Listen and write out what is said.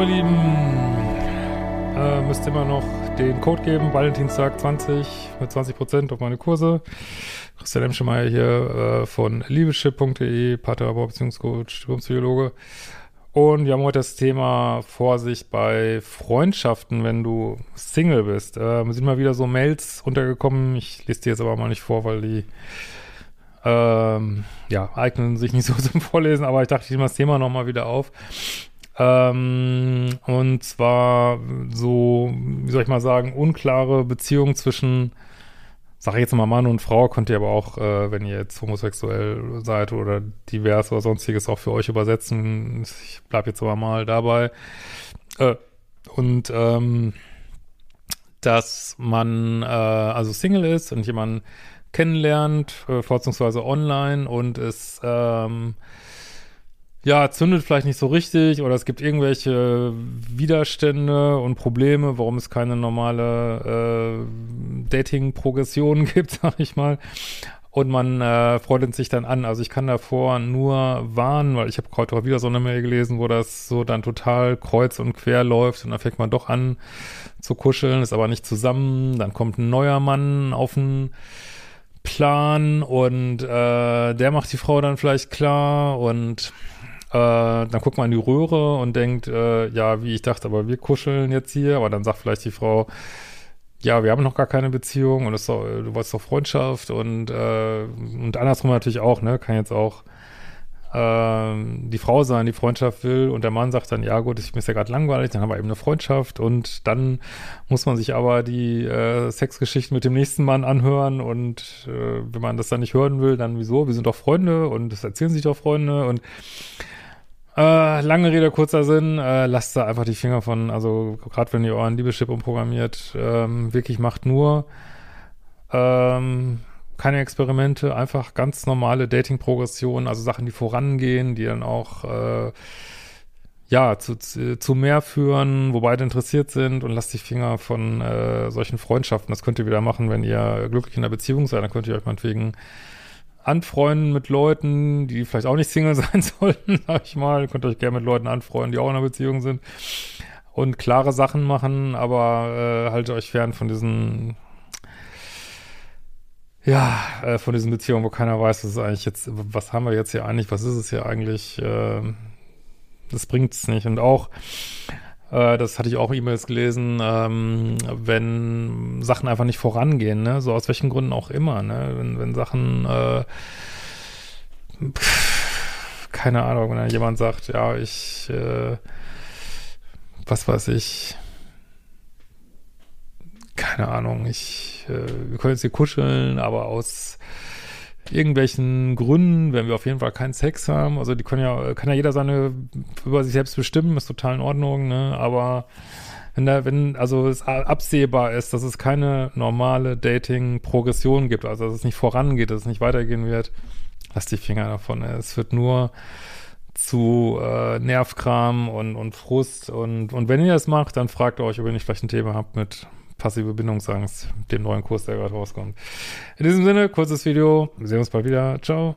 Ihr Lieben, äh, müsst immer noch den Code geben, Valentinstag 20 mit 20% auf meine Kurse. Christian Emschemeyer hier äh, von liebeschip.de, Paartherapeut, Beziehungscoach, Psychologe. Und wir haben heute das Thema Vorsicht bei Freundschaften, wenn du Single bist. Äh, sind mal wieder so Mails runtergekommen. Ich lese die jetzt aber mal nicht vor, weil die ähm, ja, eignen sich nicht so zum Vorlesen, aber ich dachte, ich nehme das Thema nochmal wieder auf. Ähm, und zwar so, wie soll ich mal sagen, unklare Beziehungen zwischen, sag ich jetzt mal Mann und Frau, könnt ihr aber auch, äh, wenn ihr jetzt homosexuell seid oder divers oder sonstiges auch für euch übersetzen. Ich bleib jetzt aber mal dabei. Äh, und ähm, dass man äh, also Single ist und jemanden kennenlernt, äh, vorzugsweise online und es ähm, ja, zündet vielleicht nicht so richtig oder es gibt irgendwelche Widerstände und Probleme, warum es keine normale äh, Dating-Progression gibt, sag ich mal. Und man äh, freundet sich dann an. Also ich kann davor nur warnen, weil ich habe heute auch wieder so eine Mail gelesen, wo das so dann total kreuz und quer läuft und dann fängt man doch an zu kuscheln, ist aber nicht zusammen. Dann kommt ein neuer Mann auf den Plan und äh, der macht die Frau dann vielleicht klar und äh, dann guckt man in die Röhre und denkt, äh, ja, wie ich dachte, aber wir kuscheln jetzt hier, aber dann sagt vielleicht die Frau, ja, wir haben noch gar keine Beziehung und doch, du wolltest doch Freundschaft und, äh, und andersrum natürlich auch, ne, kann jetzt auch äh, die Frau sein, die Freundschaft will und der Mann sagt dann, ja gut, ich bin ja gerade langweilig, dann haben wir eben eine Freundschaft und dann muss man sich aber die äh, Sexgeschichten mit dem nächsten Mann anhören und äh, wenn man das dann nicht hören will, dann wieso, wir sind doch Freunde und das erzählen sich doch Freunde und äh, lange Rede, kurzer Sinn, äh, lasst da einfach die Finger von, also gerade wenn ihr euren Liebeschip umprogrammiert, ähm, wirklich macht nur ähm, keine Experimente, einfach ganz normale Dating-Progression, also Sachen, die vorangehen, die dann auch äh, ja, zu, zu mehr führen, wo beide interessiert sind und lasst die Finger von äh, solchen Freundschaften. Das könnt ihr wieder machen, wenn ihr glücklich in der Beziehung seid, dann könnt ihr euch meinetwegen anfreunden mit Leuten, die vielleicht auch nicht Single sein sollten, sag ich mal. Ihr könnt euch gerne mit Leuten anfreunden, die auch in einer Beziehung sind. Und klare Sachen machen, aber äh, haltet euch fern von diesen, ja, äh, von diesen Beziehungen, wo keiner weiß, was ist eigentlich jetzt, was haben wir jetzt hier eigentlich, was ist es hier eigentlich, äh, das bringt's nicht. Und auch, das hatte ich auch E-Mails gelesen, ähm, wenn Sachen einfach nicht vorangehen, ne? So aus welchen Gründen auch immer, ne? Wenn, wenn Sachen, äh, pff, keine Ahnung, wenn dann jemand sagt, ja, ich, äh, was weiß ich, keine Ahnung, ich, äh, wir können jetzt hier kuscheln, aber aus irgendwelchen Gründen, wenn wir auf jeden Fall keinen Sex haben, also die können ja, kann ja jeder seine über sich selbst bestimmen, ist total in Ordnung, ne? Aber wenn da, wenn, also es absehbar ist, dass es keine normale Dating-Progression gibt, also dass es nicht vorangeht, dass es nicht weitergehen wird, lass die Finger davon. Ne? Es wird nur zu äh, Nervkram und, und Frust und, und wenn ihr das macht, dann fragt euch, ob ihr nicht vielleicht ein Thema habt mit passive Bindungsangst, dem neuen Kurs, der gerade rauskommt. In diesem Sinne, kurzes Video. Wir sehen uns bald wieder. Ciao.